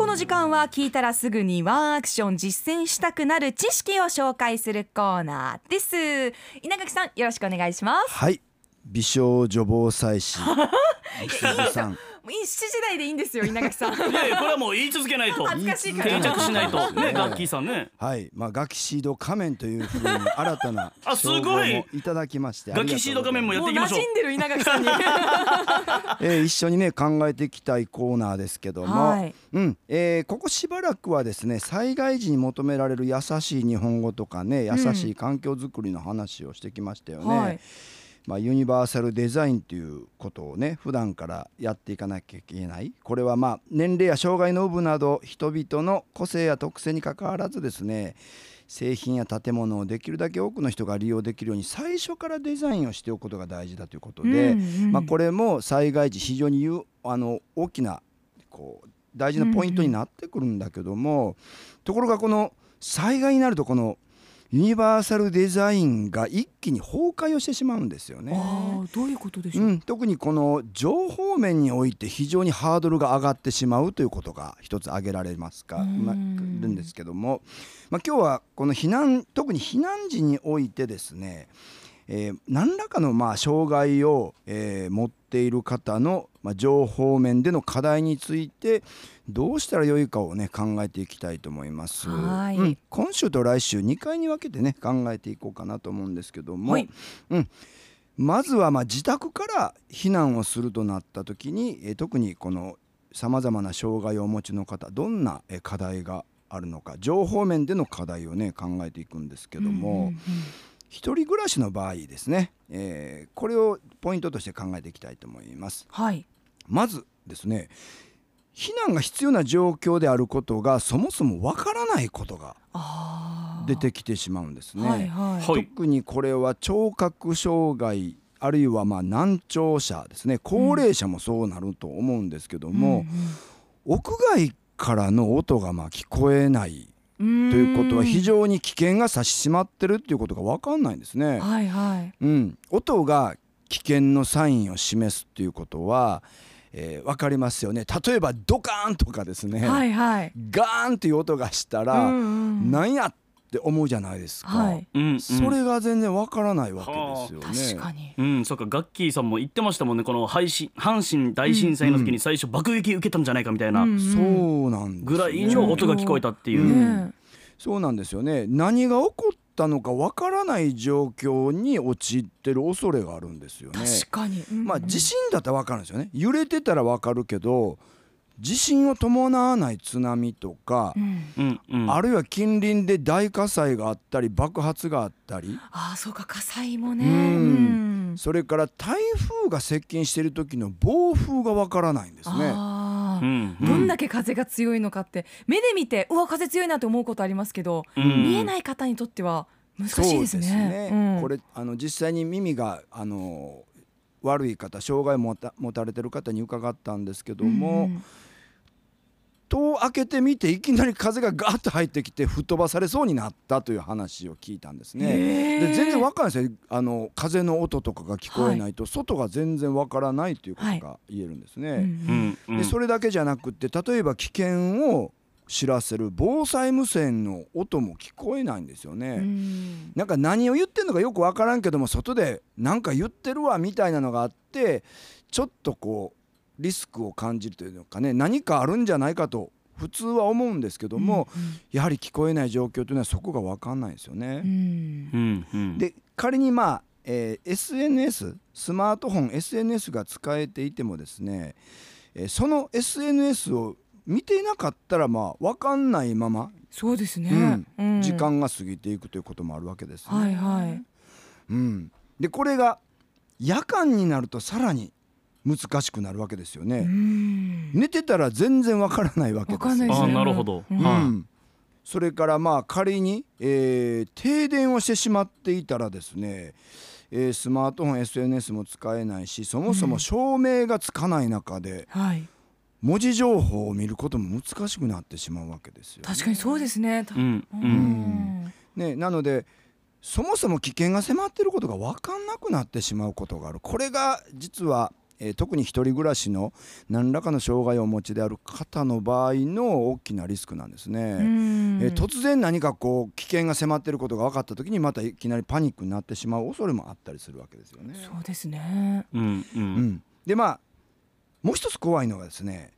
この時間は聞いたらすぐにワンアクション実践したくなる知識を紹介するコーナーです。稲垣さんよろしくお願いします。はい。美少女防災士。さん。7時台でいいんですよ 稲垣さん。いやいやこれはもう言い続けないと。恥ずかしいから。定着しないと。ねねガッキーさんね。はい。まあガキシード仮面というふうに新たな あすごい。いただきましてガキシード仮面もやっていきましょう。もう馴染んでる稲垣さんに。えー一緒にね考えていきたいコーナーですけども、はい。うん。えーここしばらくはですね災害時に求められる優しい日本語とかね優しい環境づくりの話をしてきましたよね。はいまあ、ユニバーサルデザインということをね普段からやっていかなきゃいけない。これはまあ年齢や障害の有無など人々の個性や特性にかかわらずですね製品や建物をできるだけ多くの人が利用できるように最初からデザインをしておくことが大事だということで、うんうん。まあ、これも災害時非常に有あの大きなこう大事なポイントになってくるんだけども、ところがこの災害になるとこのユニバーサルデザインが一気に崩壊をしてしまうんですよね。どういうことでしょう、うん、特にこの情報面において非常にハードルが上がってしまうということが一つ挙げられますか、うん。まあ、るんですけども、まあ、今日はこの避難特に避難時においてですね、えー何らかのまあ障害を、えー持っている方の、まあ、情報面での課題についてどうしたらよいかをね考えていきたいと思います。はい。うん。今週と来週2回に分けてね考えていこうかなと思うんですけども、はい。うん、まずはまあ自宅から避難をするとなった時に、えー特にこのさまざまな障害をお持ちの方どんなえー課題があるのか情報面での課題をね考えていくんですけども、うんうんうん一人暮らしの場合ですね、えーこれをポイントとして考えていきたいと思います。はい。まずですね避難が必要な状況であることがそもそもわからないことが出てきてしまうんですね。はいはい、はい。特にこれは聴覚障害あるいはまあ難聴者ですね。高齢者もそうなると思うんですけども、屋外からの音がまあ聞こえないということは非常に危険が差し迫ってるっていうことが分かんないんですね。はいはい。うん、音が危険のサインを示すっていうことは、えー分かりますよね。例えばドカーンとかですね、はいはい。ガーンっていう音がしたら、うんうん。なんやって思うじゃないですか。はい。うんうん。それが全然わからないわけですよね。確かに。うん、そっかガッキーさんも言ってましたもんね。この阪神阪神大震災の時に最初爆撃受けたんじゃないかみたいな。うんうん。そうなんですよね。ぐらいの音が聞こえたっていう、うん。ねそうなんですよね。何が起こったのかわからない状況に陥ってる恐れがあるんですよね。確かに、うんうん。まあ地震だったらわかるんですよね。揺れてたらわかるけど、地震を伴わない津波とかう、ん。あるいは近隣で大火災があったり爆発があったり、ああそうか火災もね。うん。うん。それから台風が接近している時の暴風がわからないんですね。うんうん。どんだけ風が強いのかって目で見てうわ風強いなって思うことありますけど、うん。見えない方にとっては難しいですね。そうですね。うんこれあの実際に耳があの悪い方障害を持た持たれてる方に伺ったんですけども、うん戸を開けてみていきなり風がガーッと入ってきて吹っ飛ばされそうになったという話を聞いたんですね。で全然わかんないですよあの風の音とかが聞こえないと、外が全然わからないということが言えるんですね。うんうんうんでそれだけじゃなくって例えば危険を知らせる防災無線の音も聞こえないんですよね。うんなんか何を言ってんのかよく分からんけども外で何か言ってるわみたいなのがあってちょっとこうリスクを感じるというのかね何かあるんじゃないかと普通は思うんですけども、やはり聞こえない状況というのはそこが分かんないですようね。ん。うんうん、で仮にまあ、えー SNS スマートフォン SNS が使えていてもですね、えーその SNS を見ていなかったらまあ分かんないまま、そうですね、うん。時間が過ぎていくということもあるわけですね。はいはい。うん、でこれが夜間になるとさらに難しくなるわけですようね。ん。寝てたら全然わからないわけですよ。あわかんないですね。なるほど、うん。それからまあ仮に、えー停電をしてしまっていたらですね、えースマートフォン SNS も使えないしそもそも照明がつかない中ではい。文字情報を見ることも難しくなってしまうわけですよ、確かにそうですね。い、うんううん。んね、なのでそもそも危険が迫っていることが分かんなくなってしまうことがある。これが実は、えー特に一人暮らしの何らかの障害をお持ちである方の場合の大きなリスクなんですね。うんえー突然何かこう危険が迫っていることが分かった時にまたいきなりパニックになってしまう恐れもあったりするわけですよね。そうですね。うんううんん、でまあもう一つ怖いのがですね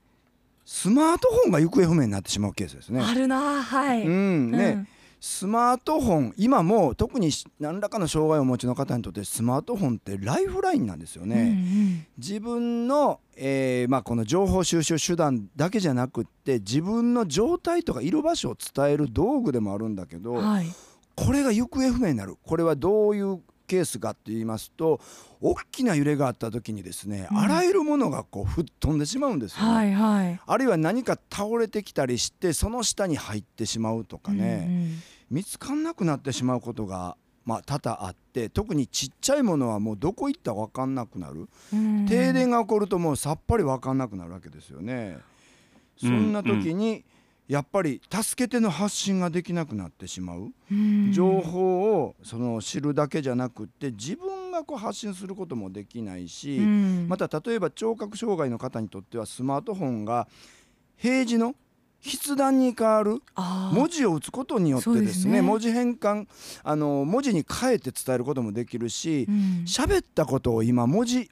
スマートフォンが行方不明になってしまうケースですね。あるなはい。うんねうんスマートフォン今も特に何らかの障害をお持ちの方にとってスマートフォンってライフラインなんですよね。うん自分の、えーまあ、この情報収集手段だけじゃなくって自分の状態とかいる場所を伝える道具でもあるんだけど、うんはい。これが行方不明になるこれはどういうケースかって言いますと大きな揺れがあった時にですね、うん。あらゆるものがこう吹っ飛んでしまうんですよね、はいはい。あるいは何か倒れてきたりしてその下に入ってしまうとかね、見つかんなくなってしまうことが、まあ、多々あって特にちっちゃいものはもうどこ行ったか分かんなくなる、うん。うん停電が起こるともうさっぱり分かんなくなるわけですよね。そんな時に、やっぱり助けての発信ができなくなってしまう、うん。情報をその知るだけじゃなくって自分がこう発信することもできないし、うん。また例えば聴覚障害の方にとってはスマートフォンが平時の筆談に変わる文字を打つことによってですすねね。文字変換あの文字に変えて伝えることもできるしうん。喋、ったことを今文字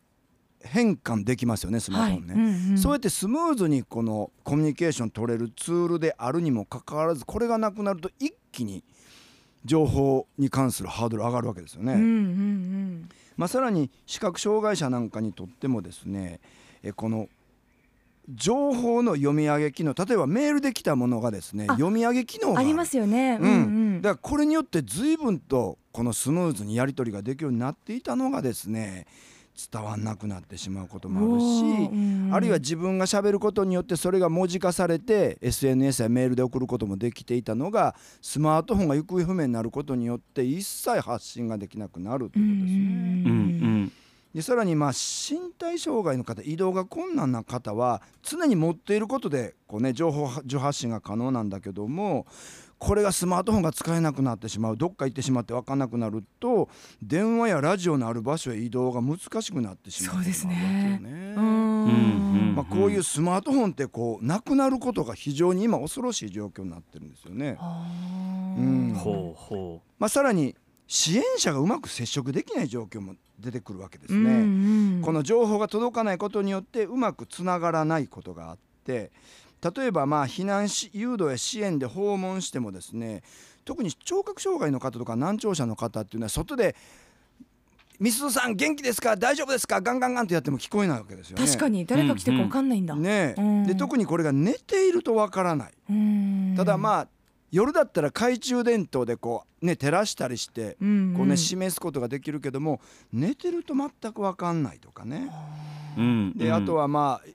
変換できますよねスマートフォンね。はいうんうんそうやってスムーズにこのコミュニケーション取れるツールであるにもかかわらずこれがなくなると一気に情報に関するハードル上がるわけですよね。うんうんまあ、さらに視覚障害者なんかにとってもですねえこの情報の読み上げ機能例えばメールで来たものがですねあ読み上げ機能がありますよね。ううんんうんだからこれによって随分とこのスムーズにやり取りができるようになっていたのがですね伝わんなくなってしまうこともあるし、うんあるいは自分がしゃべることによってそれが文字化されて SNS やメールで送ることもできていたのがスマートフォンが行方不明になることによって一切発信ができなくなるということですね。うんうんうんでさらにまあ身体障害の方移動が困難な方は常に持っていることでこう、ね、情報受発信が可能なんだけどもこれがスマートフォンが使えなくなってしまうどっか行ってしまって分かんなくなると電話やラジオのある場所へ移動が難しくなってしまうそうですねね。うんうんまあ、こういうスマートフォンってこうなくなることが非常に今恐ろしい状況になってるんですよね。あーうんほうほまあ、さらに支援者がうまく接触できない状況も出てくるわけですね。うんうんこの情報が届かないことによってうまくつながらないことがあって例えばまあ避難し誘導や支援で訪問してもですね特に聴覚障害の方とか難聴者の方っていうのは外で「みすずさん元気ですか？大丈夫ですか？ガンガンガン」ってやっても聞こえないわけですよね。確かに。誰が来てるかわかんないんだ。ねえうんで特にこれが寝ているとわからない。うん。ただまあ夜だったら懐中電灯でこうね照らしたりしてうんこうね示すことができるけども寝てると全くわかんないとかね。ううん。であとはまあ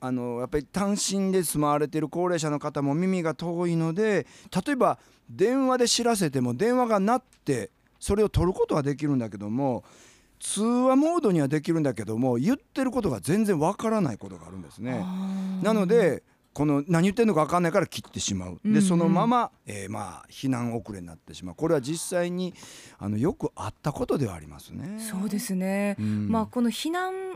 あのやっぱり単身で住まわれている高齢者の方も耳が遠いので例えば電話で知らせても電話が鳴ってそれを取ることはできるんだけども通話モードにはできるんだけども言ってることが全然わからないことがあるんですね。なのでこの何言ってんのか分かんないから切ってしまうでそのまま、えーまあ避難遅れになってしまうこれは実際にあのよくあったことではありますね。そうですね。うんまあこの避難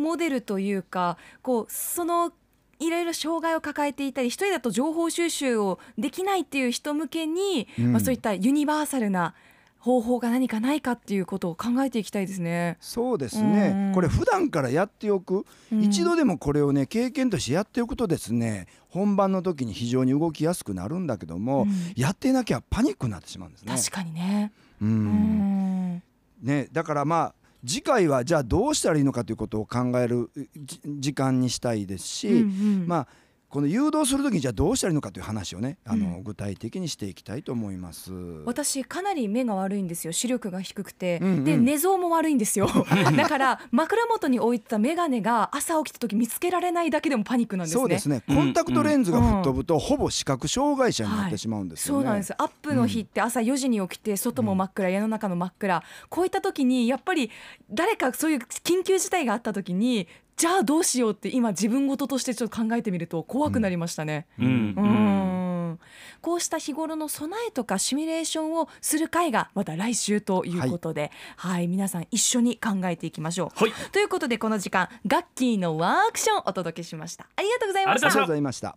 モデルというかこうそのいろいろ障害を抱えていたり一人だと情報収集をできないっていう人向けに、うん。まあ、そういったユニバーサルな方法が何かないかっていうことを考えていきたいですね。そうですうん。ねこれ普段からやっておく、うん。一度でもこれをね経験としてやっておくとですね本番の時に非常に動きやすくなるんだけども、うん。やっていなきゃパニックになってしまうんですね。確かにね。ううんん。ねだからまあ次回はじゃあどうしたらいいのかということを考えるじ時間にしたいですし、うんうん。まあこの誘導する時にじゃあどうしたらいいのかという話をねあの、うん。具体的にしていきたいと思います。私かなり目が悪いんですよ視力が低くて、うんうん。で寝相も悪いんですよ。だから枕元に置いてた眼鏡が朝起きた時見つけられないだけでもパニックなんですね。そうですね、うん。コンタクトレンズが吹っ飛ぶと、ほぼ視覚障害者になってしまうんですよね。そうなんです。アップの日って朝4時に起きて外も真っ暗、家の中の真っ暗。こういった時にやっぱり誰かそういう緊急事態があった時にじゃあどうしようって今自分事としてちょっと考えてみると怖くなりましたね。うん。うん。こうした日頃の備えとかシミュレーションをする会がまた来週ということで、はい、皆さん一緒に考えていきましょう。はい。ということでこの時間ガッキーのワークションお届けしました。ありがとうございました。ありがとうございました